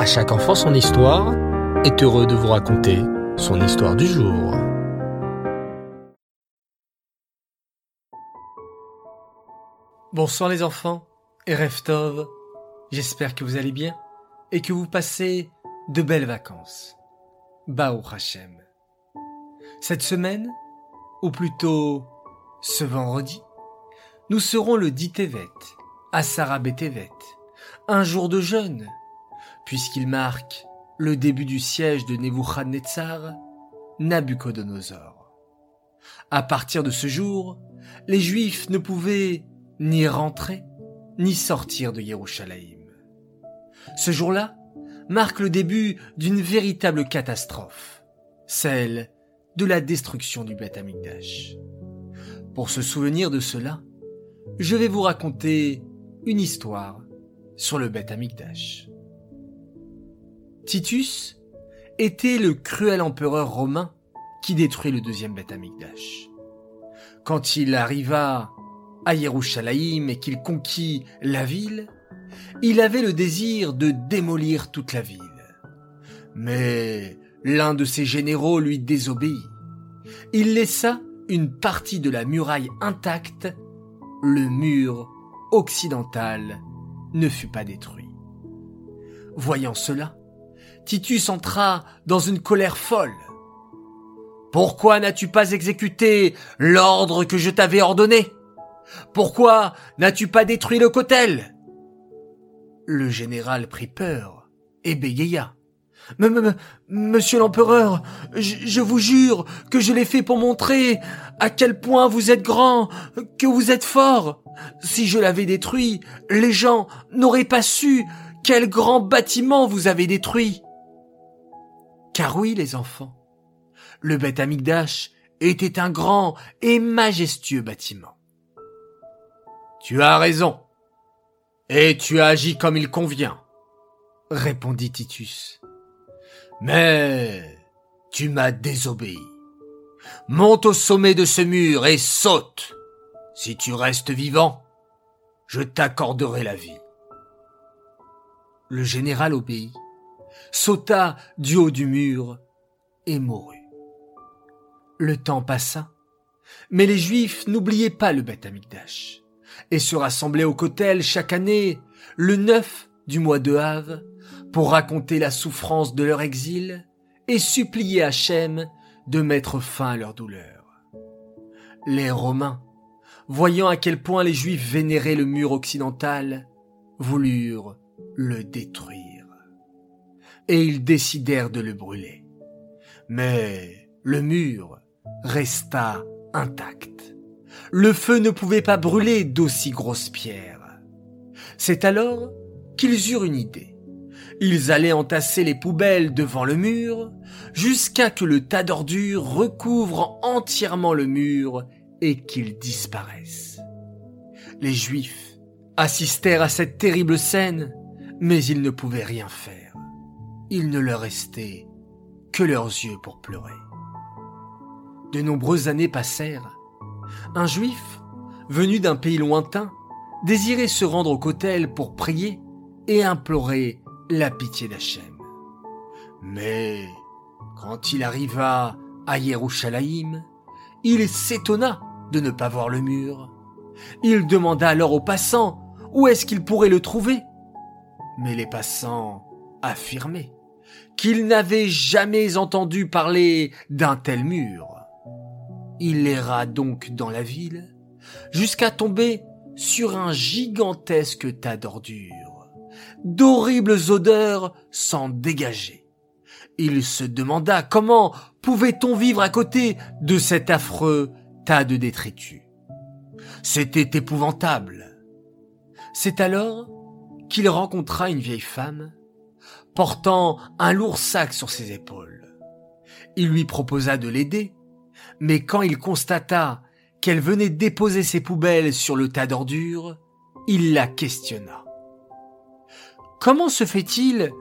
À chaque enfant son histoire est heureux de vous raconter son histoire du jour. Bonsoir les enfants et Reftov, j'espère que vous allez bien et que vous passez de belles vacances. Bao Hachem. Cette semaine, ou plutôt ce vendredi, nous serons le 10 Tevet, à Sarah Betevet, un jour de jeûne, puisqu'il marque le début du siège de Nebuchadnezzar, Nabucodonosor. À partir de ce jour, les Juifs ne pouvaient ni rentrer, ni sortir de Yerushalayim. Ce jour-là marque le début d'une véritable catastrophe, celle de la destruction du Beth Amikdash. Pour se souvenir de cela, je vais vous raconter une histoire sur le Beth Amikdash. Titus était le cruel empereur romain qui détruit le deuxième Beth Amikdash. Quand il arriva à Yerushalayim et qu'il conquit la ville, il avait le désir de démolir toute la ville. Mais l'un de ses généraux lui désobéit. Il laissa une partie de la muraille intacte, le mur occidental ne fut pas détruit. Voyant cela, Titus entra dans une colère folle. Pourquoi n'as-tu pas exécuté l'ordre que je t'avais ordonné? Pourquoi n'as-tu pas détruit le cotel Le général prit peur et bégaya. Monsieur l'empereur, je vous jure que je l'ai fait pour montrer à quel point vous êtes grand, que vous êtes fort. Si je l'avais détruit, les gens n'auraient pas su quel grand bâtiment vous avez détruit. Car oui, les enfants, le Beth Amikdash était un grand et majestueux bâtiment. Tu as raison. Et tu as agi comme il convient, répondit Titus. Mais tu m'as désobéi. Monte au sommet de ce mur et saute. Si tu restes vivant, je t'accorderai la vie. Le général obéit, sauta du haut du mur et mourut. Le temps passa, mais les Juifs n'oubliaient pas le Beth Amikdash et se rassemblaient au Kotel chaque année, le 9 du mois de Havre, pour raconter la souffrance de leur exil et supplier Hachem de mettre fin à leur douleur. Les Romains, voyant à quel point les Juifs vénéraient le mur occidental, voulurent le détruire. Et ils décidèrent de le brûler. Mais le mur resta intact. Le feu ne pouvait pas brûler d'aussi grosses pierres. C'est alors qu'ils eurent une idée. Ils allaient entasser les poubelles devant le mur, jusqu'à que le tas d'ordures recouvre entièrement le mur et qu'il disparaisse. Les Juifs assistèrent à cette terrible scène, mais ils ne pouvaient rien faire. Il ne leur restait que leurs yeux pour pleurer. De nombreuses années passèrent. Un Juif, venu d'un pays lointain, désirait se rendre au Kotel pour prier et implorer la pitié d'Hachem. Mais quand il arriva à Yerushalayim, il s'étonna de ne pas voir le mur. Il demanda alors aux passants où est-ce qu'il pourrait le trouver. Mais les passants affirmaient qu'ils n'avaient jamais entendu parler d'un tel mur. Il erra donc dans la ville jusqu'à tomber sur un gigantesque tas d'ordures d'horribles odeurs s'en dégageaient. Il se demanda comment pouvait-on vivre à côté de cet affreux tas de détritus. C'était épouvantable. C'est alors qu'il rencontra une vieille femme portant un lourd sac sur ses épaules. Il lui proposa de l'aider, mais quand il constata qu'elle venait déposer ses poubelles sur le tas d'ordures, il la questionna. Comment se fait-il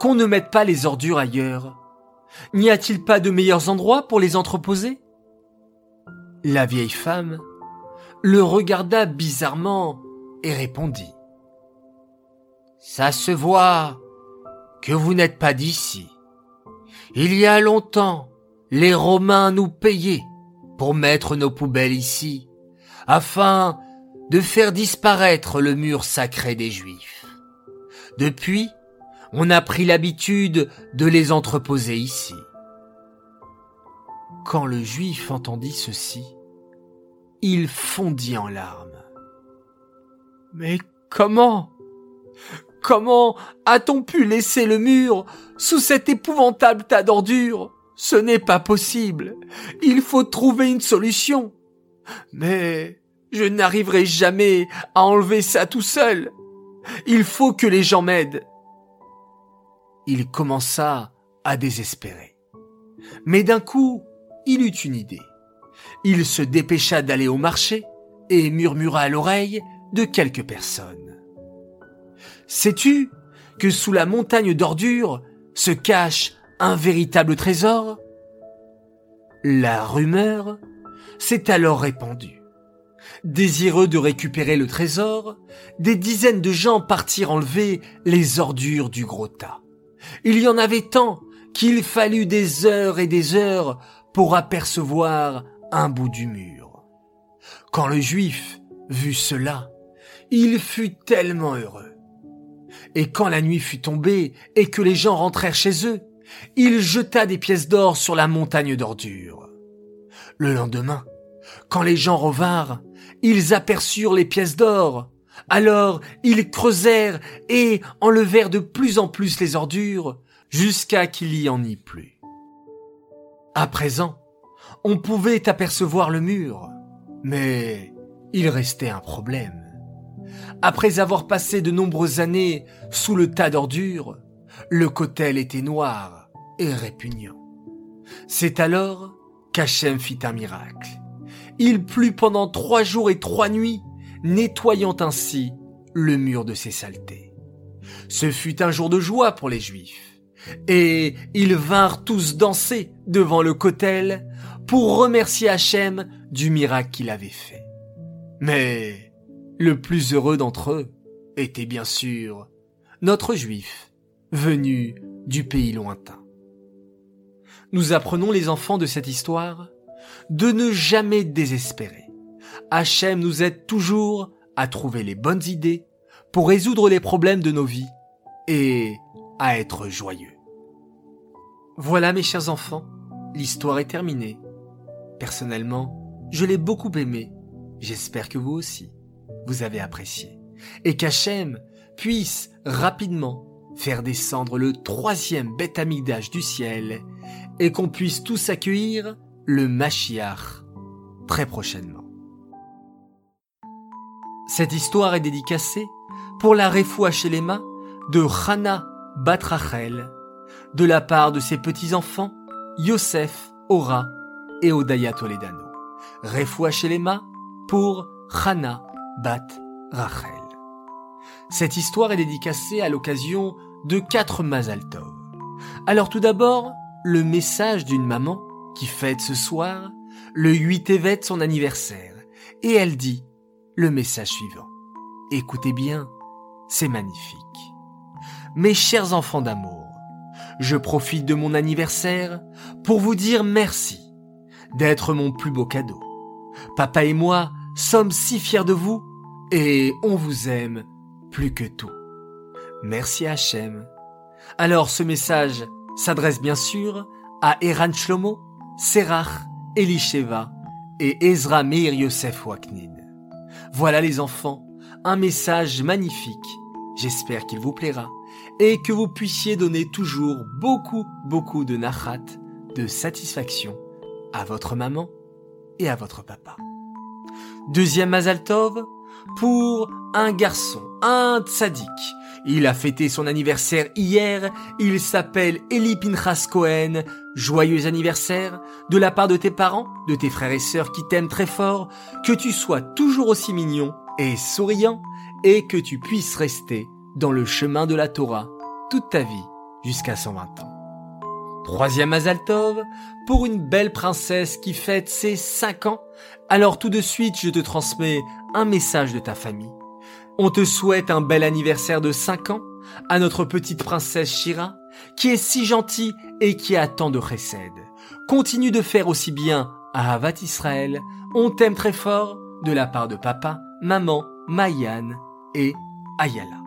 qu'on ne mette pas les ordures ailleurs? N'y a-t-il pas de meilleurs endroits pour les entreposer? La vieille femme le regarda bizarrement et répondit. Ça se voit que vous n'êtes pas d'ici. Il y a longtemps, les Romains nous payaient pour mettre nos poubelles ici, afin de faire disparaître le mur sacré des Juifs. Depuis, on a pris l'habitude de les entreposer ici. Quand le Juif entendit ceci, il fondit en larmes. Mais comment? Comment a-t-on pu laisser le mur sous cet épouvantable tas d'ordures? Ce n'est pas possible. Il faut trouver une solution. Mais je n'arriverai jamais à enlever ça tout seul. Il faut que les gens m'aident. Il commença à désespérer. Mais d'un coup, il eut une idée. Il se dépêcha d'aller au marché et murmura à l'oreille de quelques personnes. Sais-tu que sous la montagne d'ordures se cache un véritable trésor? La rumeur s'est alors répandue. Désireux de récupérer le trésor, des dizaines de gens partirent enlever les ordures du gros tas. Il y en avait tant qu'il fallut des heures et des heures pour apercevoir un bout du mur. Quand le juif vit cela, il fut tellement heureux. Et quand la nuit fut tombée et que les gens rentrèrent chez eux, il jeta des pièces d'or sur la montagne d'ordures. Le lendemain, quand les gens revinrent, ils aperçurent les pièces d'or. Alors ils creusèrent et enlevèrent de plus en plus les ordures jusqu'à qu'il y en ait plus. À présent, on pouvait apercevoir le mur, mais il restait un problème. Après avoir passé de nombreuses années sous le tas d'ordures, le cotel était noir et répugnant. C'est alors qu'Hachem fit un miracle. Il plut pendant trois jours et trois nuits, nettoyant ainsi le mur de ses saletés. Ce fut un jour de joie pour les Juifs, et ils vinrent tous danser devant le cotel pour remercier Hachem du miracle qu'il avait fait. Mais le plus heureux d'entre eux était bien sûr notre Juif, venu du pays lointain. Nous apprenons les enfants de cette histoire de ne jamais désespérer. Hachem nous aide toujours à trouver les bonnes idées pour résoudre les problèmes de nos vies et à être joyeux. Voilà mes chers enfants, l'histoire est terminée. Personnellement, je l'ai beaucoup aimé. J'espère que vous aussi, vous avez apprécié. Et qu'Hachem puisse rapidement faire descendre le troisième bête amigdash du ciel et qu'on puisse tous accueillir le Mashiach très prochainement. Cette histoire est dédicacée pour la Refoua Shelema de Hana Batrachel de la part de ses petits-enfants Yosef, Ora et Odaya Toledano. Refoua Shelema pour Hana Bat Rachel. Cette histoire est dédicacée à l'occasion de quatre Mazal Alors tout d'abord, le message d'une maman qui fête ce soir le 8 Tevet son anniversaire. Et elle dit le message suivant. Écoutez bien, c'est magnifique. Mes chers enfants d'amour, je profite de mon anniversaire pour vous dire merci d'être mon plus beau cadeau. Papa et moi sommes si fiers de vous et on vous aime plus que tout. Merci Hachem. Alors ce message s'adresse bien sûr à Eran Shlomo, Serach, Elisheva et Ezra Meir Yosef Waknin. Voilà les enfants, un message magnifique. J'espère qu'il vous plaira et que vous puissiez donner toujours beaucoup, beaucoup de nachat, de satisfaction à votre maman et à votre papa. Deuxième Mazaltov, pour un garçon, un tzaddik. Il a fêté son anniversaire hier, il s'appelle Eli Pinchas Cohen. Joyeux anniversaire de la part de tes parents, de tes frères et sœurs qui t'aiment très fort, que tu sois toujours aussi mignon et souriant et que tu puisses rester dans le chemin de la Torah toute ta vie jusqu'à 120 ans. Troisième Azaltov, pour une belle princesse qui fête ses 5 ans, alors tout de suite je te transmets un message de ta famille. On te souhaite un bel anniversaire de 5 ans, à notre petite princesse Shira, qui est si gentille et qui a tant de chesed. Continue de faire aussi bien à Havat Israël. On t'aime très fort de la part de papa, maman, Mayan et Ayala.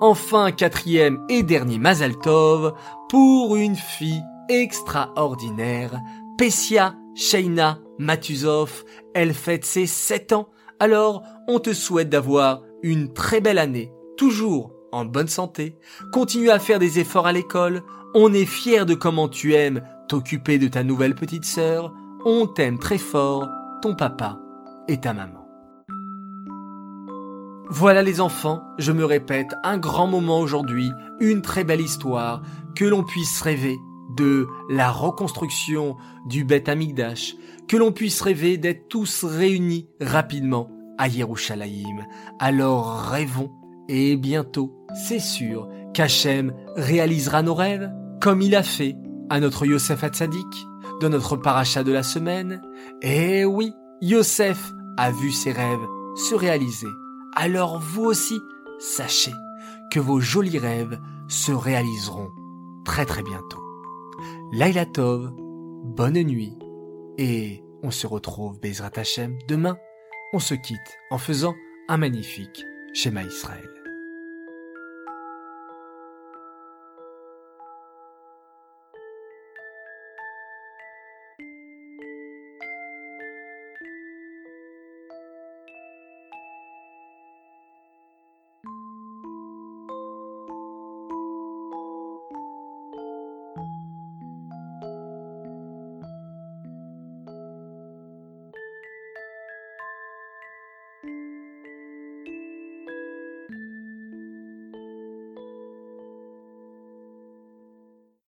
Enfin, quatrième et dernier Mazaltov pour une fille extraordinaire, Pessia Sheina Matuzov. Elle fête ses 7 ans. Alors, on te souhaite d'avoir une très belle année, toujours en bonne santé. Continue à faire des efforts à l'école. On est fiers de comment tu aimes t'occuper de ta nouvelle petite sœur. On t'aime très fort, ton papa et ta maman. Voilà les enfants, je me répète, un grand moment aujourd'hui, une très belle histoire, que l'on puisse rêver de la reconstruction du Beth Amigdash, que l'on puisse rêver d'être tous réunis rapidement à Yerushalayim. Alors rêvons, et bientôt, c'est sûr, qu'Hachem réalisera nos rêves, comme il a fait à notre Yosef Hatzadik, dans notre paracha de la semaine. Et oui, Yosef a vu ses rêves se réaliser. Alors vous aussi, sachez que vos jolis rêves se réaliseront très très bientôt. Laila Tov, bonne nuit, et on se retrouve Bezrat Hashem demain. On se quitte en faisant un magnifique schéma Israël.